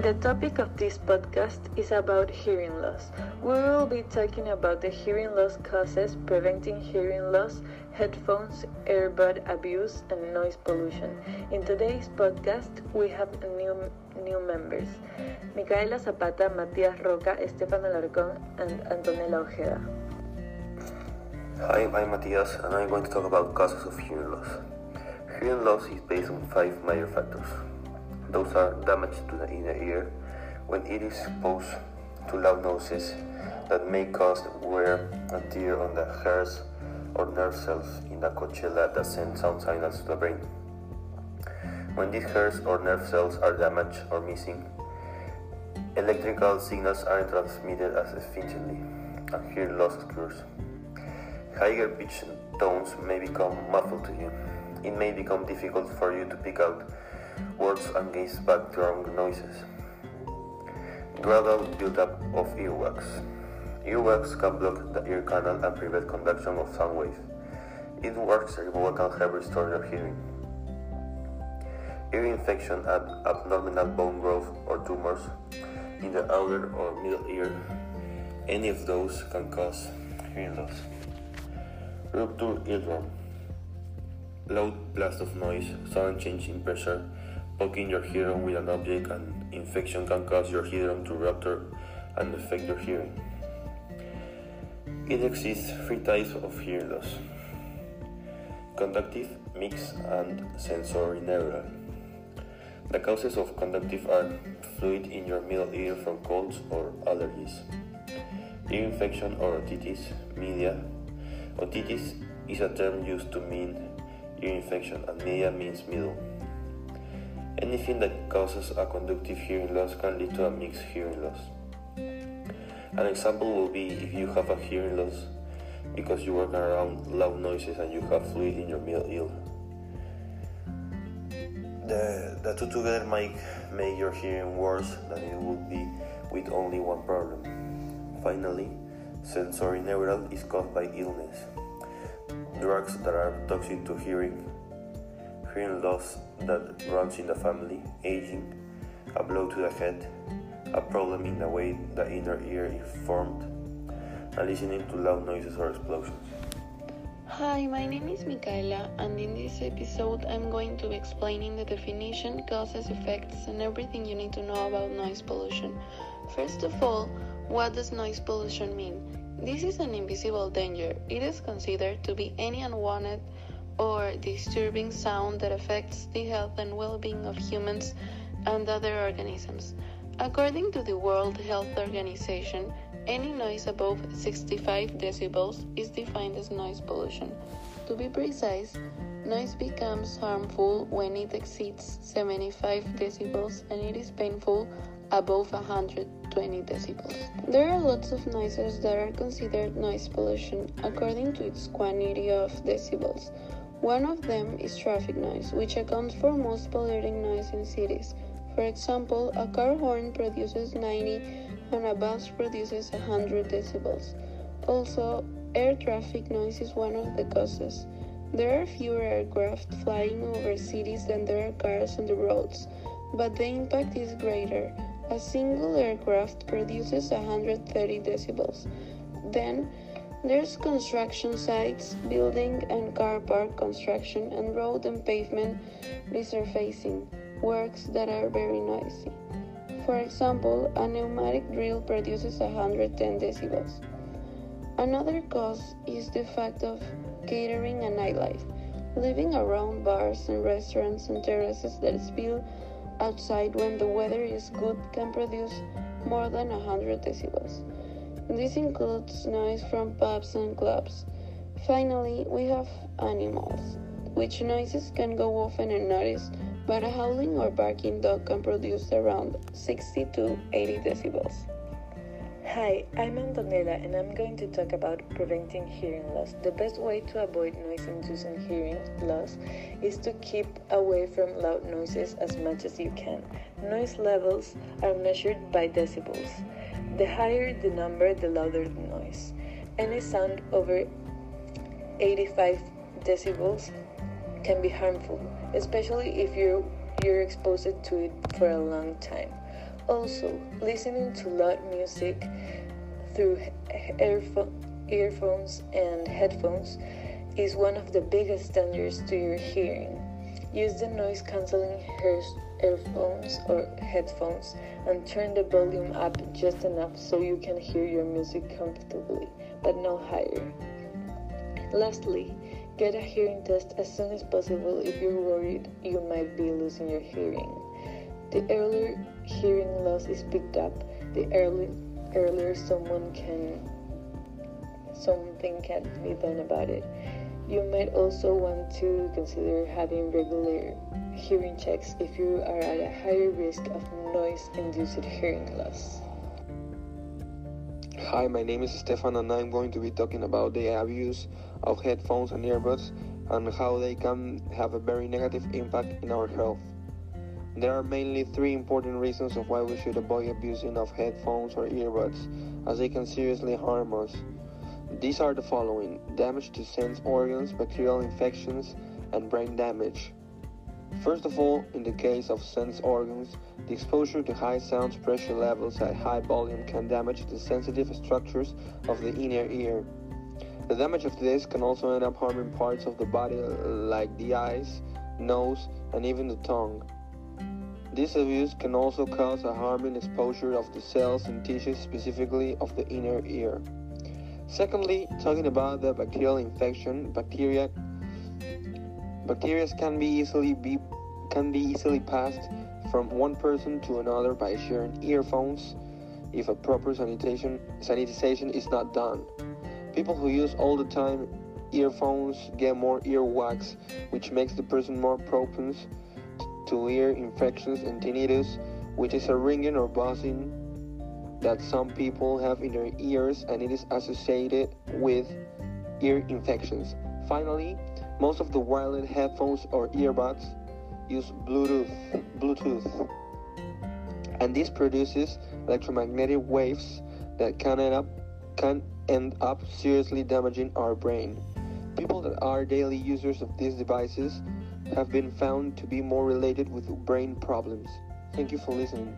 The topic of this podcast is about hearing loss. We will be talking about the hearing loss causes, preventing hearing loss, headphones, earbud abuse, and noise pollution. In today's podcast, we have new new members: Micaela Zapata, Matias Roca, Estefan Alarcón, and Antonella Ojeda. Hi, I'm Matias, and I'm going to talk about causes of hearing loss. Hearing loss is based on five major factors. Those are damage to the inner ear when it is exposed to loud noises that may cause wear and tear on the hairs or nerve cells in the cochlea that send sound signals to the brain. When these hairs or nerve cells are damaged or missing, electrical signals are transmitted as efficiently, and hearing loss occurs. Higher pitched tones may become muffled to you. It may become difficult for you to pick out words and against background noises. Gradual buildup of earwax. Earwax can block the ear canal and prevent conduction of sound waves. It works removal can help restore your hearing. Ear infection and abnormal bone growth or tumors in the outer or middle ear. Any of those can cause hearing loss. Rupture eardrum. Loud blast of noise, sudden change in pressure, poking your eardrum with an object and infection can cause your eardrum to rupture and affect your hearing. It exists three types of hearing loss conductive, mixed, and sensorineural. The causes of conductive are fluid in your middle ear from colds or allergies, ear infection or otitis media. Otitis is a term used to mean ear infection, and media means middle. Anything that causes a conductive hearing loss can lead to a mixed hearing loss. An example will be if you have a hearing loss because you work around loud noises and you have fluid in your middle ear. The, the two together might make your hearing worse than it would be with only one problem. Finally, sensorineural is caused by illness. Drugs that are toxic to hearing, hearing loss that runs in the family, aging, a blow to the head, a problem in the way the inner ear is formed, and listening to loud noises or explosions. Hi, my name is Micaela, and in this episode, I'm going to be explaining the definition, causes, effects, and everything you need to know about noise pollution. First of all, what does noise pollution mean? This is an invisible danger. It is considered to be any unwanted or disturbing sound that affects the health and well being of humans and other organisms. According to the World Health Organization, any noise above 65 decibels is defined as noise pollution. To be precise, noise becomes harmful when it exceeds 75 decibels and it is painful above 120 decibels. There are lots of noises that are considered noise pollution according to its quantity of decibels. One of them is traffic noise, which accounts for most polluting noise in cities. For example, a car horn produces 90 and a bus produces 100 decibels. Also, air traffic noise is one of the causes. There are fewer aircraft flying over cities than there are cars on the roads, but the impact is greater. A single aircraft produces 130 decibels. Then, there's construction sites, building and car park construction, and road and pavement resurfacing works that are very noisy. For example, a pneumatic drill produces 110 decibels. Another cause is the fact of catering and nightlife. Living around bars and restaurants and terraces that spill outside when the weather is good can produce more than 100 decibels. This includes noise from pubs and clubs. Finally, we have animals, which noises can go often unnoticed but a howling or barking dog can produce around 60 to 80 decibels. Hi, I'm Antonella and I'm going to talk about preventing hearing loss. The best way to avoid noise inducing hearing loss is to keep away from loud noises as much as you can. Noise levels are measured by decibels. The higher the number, the louder the noise. Any sound over 85 decibels can be harmful, especially if you're, you're exposed to it for a long time. Also, listening to loud music through earphones and headphones is one of the biggest dangers to your hearing. Use the noise cancelling earphones or headphones and turn the volume up just enough so you can hear your music comfortably, but no higher. Lastly, get a hearing test as soon as possible if you're worried you might be losing your hearing. The earlier hearing loss is picked up, the early, earlier someone can something can be done about it. You might also want to consider having regular hearing checks if you are at a higher risk of noise induced hearing loss. Hi, my name is Stefan, and I'm going to be talking about the abuse of headphones and earbuds and how they can have a very negative impact in our health. There are mainly three important reasons of why we should avoid abusing of headphones or earbuds, as they can seriously harm us. These are the following damage to sense organs, bacterial infections, and brain damage. First of all, in the case of sense organs, the exposure to high sound pressure levels at high volume can damage the sensitive structures of the inner ear. The damage of this can also end up harming parts of the body like the eyes, nose, and even the tongue. This abuse can also cause a harming exposure of the cells and tissues specifically of the inner ear. Secondly, talking about the bacterial infection, bacteria bacteria can be easily be can be easily passed from one person to another by sharing earphones if a proper sanitation sanitization is not done. People who use all the time earphones get more earwax, which makes the person more prone to ear infections and tinnitus, which is a ringing or buzzing that some people have in their ears and it is associated with ear infections. Finally, most of the wireless headphones or earbuds use Bluetooth, Bluetooth, and this produces electromagnetic waves that can end up can end up seriously damaging our brain. People that are daily users of these devices have been found to be more related with brain problems. Thank you for listening.